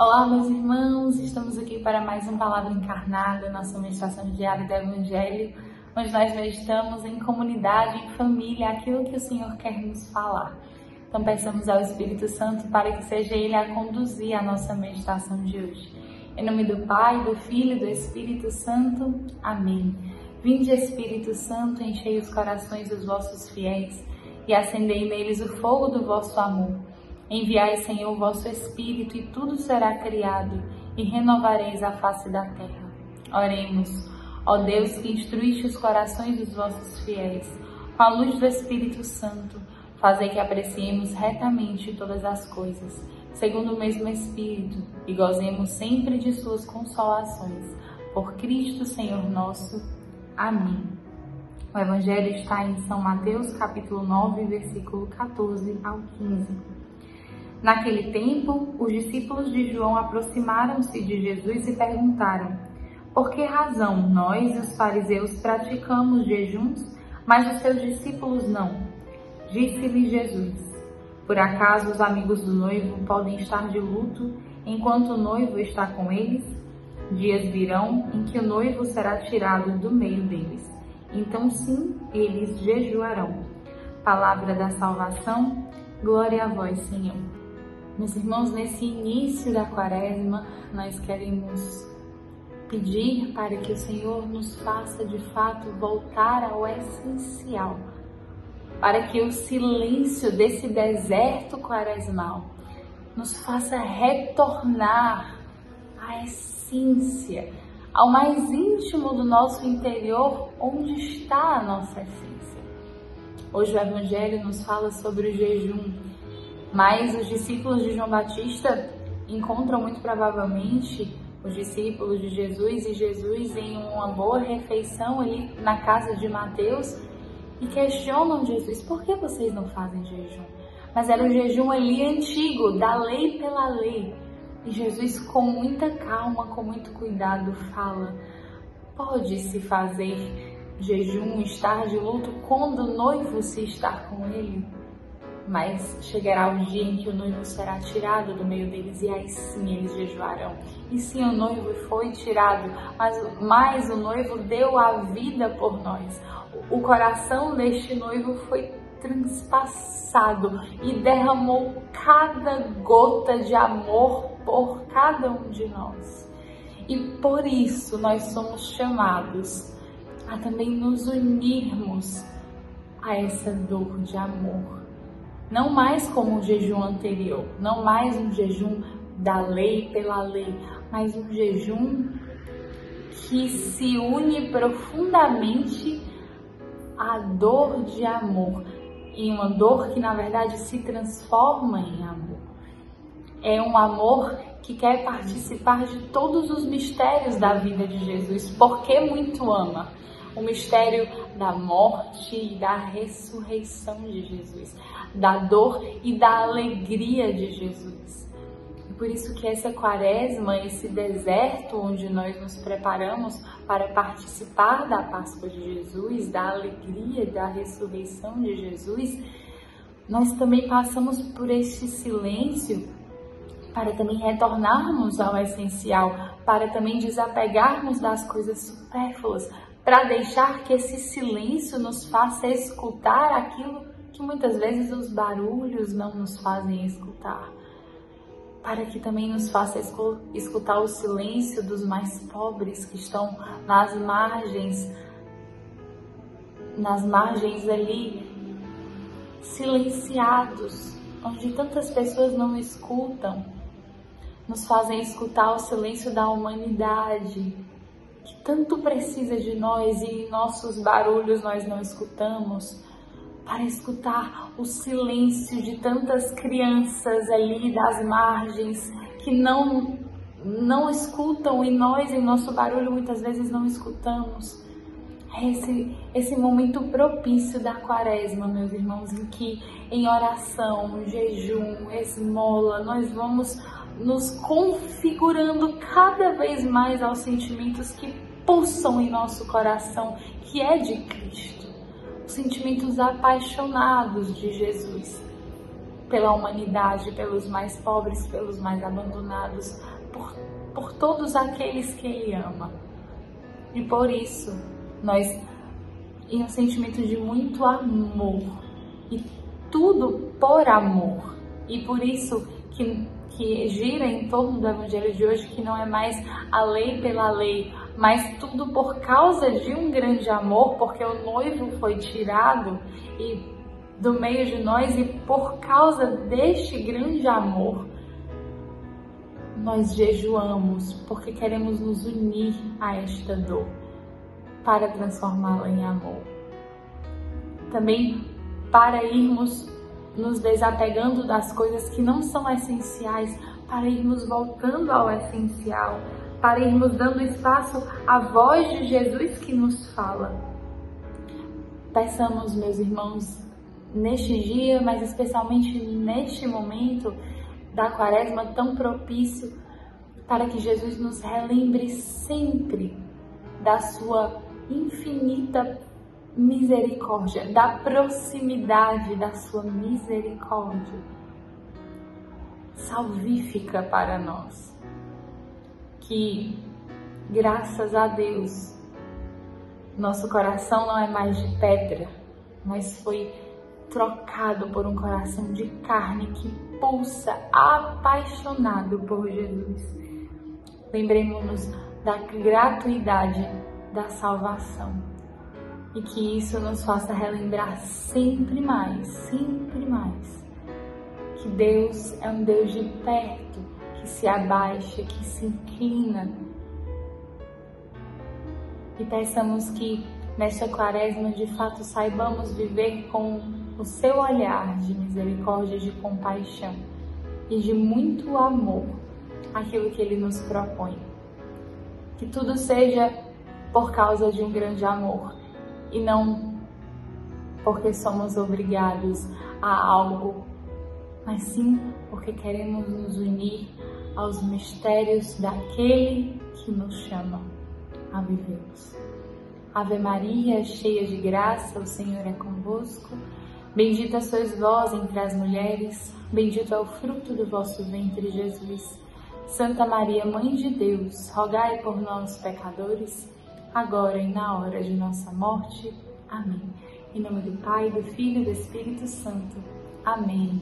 Olá, meus irmãos, estamos aqui para mais um Palavra Encarnada, nossa meditação diária do Evangelho, onde nós meditamos em comunidade, em família, aquilo que o Senhor quer nos falar. Então, peçamos ao Espírito Santo para que seja Ele a conduzir a nossa meditação de hoje. Em nome do Pai, do Filho e do Espírito Santo. Amém. Vinde, Espírito Santo, enchei os corações dos vossos fiéis e acendei neles o fogo do vosso amor. Enviai, Senhor, o vosso Espírito, e tudo será criado, e renovareis a face da terra. Oremos, ó Deus, que instruíste os corações dos vossos fiéis, com a luz do Espírito Santo, fazei que apreciemos retamente todas as coisas, segundo o mesmo Espírito, e gozemos sempre de suas consolações. Por Cristo, Senhor nosso. Amém. O Evangelho está em São Mateus, capítulo 9, versículo 14 ao 15. Naquele tempo, os discípulos de João aproximaram-se de Jesus e perguntaram: Por que razão nós, os fariseus, praticamos jejuns, mas os seus discípulos não? Disse-lhe Jesus: Por acaso os amigos do noivo podem estar de luto enquanto o noivo está com eles? Dias virão em que o noivo será tirado do meio deles. Então, sim, eles jejuarão. Palavra da salvação, glória a vós, Senhor. Meus irmãos, nesse início da quaresma, nós queremos pedir para que o Senhor nos faça de fato voltar ao essencial, para que o silêncio desse deserto quaresmal nos faça retornar à essência, ao mais íntimo do nosso interior, onde está a nossa essência. Hoje o Evangelho nos fala sobre o jejum mas os discípulos de João Batista encontram muito provavelmente os discípulos de Jesus e Jesus em uma boa refeição ali na casa de Mateus e questionam Jesus: por que vocês não fazem jejum? Mas era o jejum ali antigo, da lei pela lei. E Jesus, com muita calma, com muito cuidado, fala: pode-se fazer jejum, estar de luto quando o noivo se está com ele? Mas chegará o dia em que o noivo será tirado do meio deles e aí sim eles jejuarão. E sim, o noivo foi tirado, mas, mas o noivo deu a vida por nós. O coração deste noivo foi transpassado e derramou cada gota de amor por cada um de nós. E por isso nós somos chamados a também nos unirmos a essa dor de amor não mais como o jejum anterior, não mais um jejum da lei pela lei, mas um jejum que se une profundamente à dor de amor, e uma dor que na verdade se transforma em amor. É um amor que quer participar de todos os mistérios da vida de Jesus, porque muito ama o mistério da morte e da ressurreição de Jesus, da dor e da alegria de Jesus. E por isso que essa quaresma, esse deserto onde nós nos preparamos para participar da Páscoa de Jesus, da alegria da ressurreição de Jesus, nós também passamos por este silêncio para também retornarmos ao essencial, para também desapegarmos das coisas supérfluas, para deixar que esse silêncio nos faça escutar aquilo que muitas vezes os barulhos não nos fazem escutar. Para que também nos faça escutar o silêncio dos mais pobres que estão nas margens, nas margens ali, silenciados, onde tantas pessoas não escutam, nos fazem escutar o silêncio da humanidade, que tanto precisa de nós e em nossos barulhos nós não escutamos, para escutar o silêncio de tantas crianças ali das margens que não não escutam e nós em nosso barulho muitas vezes não escutamos. É esse, esse momento propício da quaresma, meus irmãos, em que em oração, jejum, esmola, nós vamos nos configurando cada vez mais aos sentimentos que pulsam em nosso coração, que é de Cristo, os sentimentos apaixonados de Jesus. pela humanidade, pelos mais pobres, pelos mais abandonados, por, por todos aqueles que Ele ama. E por isso, nós, em um sentimento de muito amor, e tudo por amor, e por isso que, que gira em torno do Evangelho de hoje, que não é mais a lei pela lei, mas tudo por causa de um grande amor, porque o noivo foi tirado e do meio de nós e por causa deste grande amor nós jejuamos, porque queremos nos unir a esta dor para transformá-la em amor. Também para irmos nos desapegando das coisas que não são essenciais, para irmos voltando ao essencial, para irmos dando espaço à voz de Jesus que nos fala. Peçamos, meus irmãos, neste dia, mas especialmente neste momento da quaresma tão propício, para que Jesus nos relembre sempre da sua infinita misericórdia, da proximidade da sua misericórdia salvífica para nós que, graças a Deus, nosso coração não é mais de pedra, mas foi trocado por um coração de carne que pulsa apaixonado por Jesus. Lembremos-nos da gratuidade da salvação e que isso nos faça relembrar sempre mais, sempre mais, que Deus é um Deus de perto que se abaixa, que se inclina. E peçamos que nesta quaresma de fato saibamos viver com o seu olhar de misericórdia, de compaixão e de muito amor aquilo que ele nos propõe. Que tudo seja por causa de um grande amor e não porque somos obrigados a algo mas sim porque queremos nos unir aos mistérios daquele que nos chama a vivê-los. Ave Maria, cheia de graça, o Senhor é convosco. Bendita sois vós entre as mulheres, bendito é o fruto do vosso ventre, Jesus. Santa Maria, Mãe de Deus, rogai por nós, pecadores, agora e na hora de nossa morte. Amém. Em nome do Pai, do Filho e do Espírito Santo. Amém.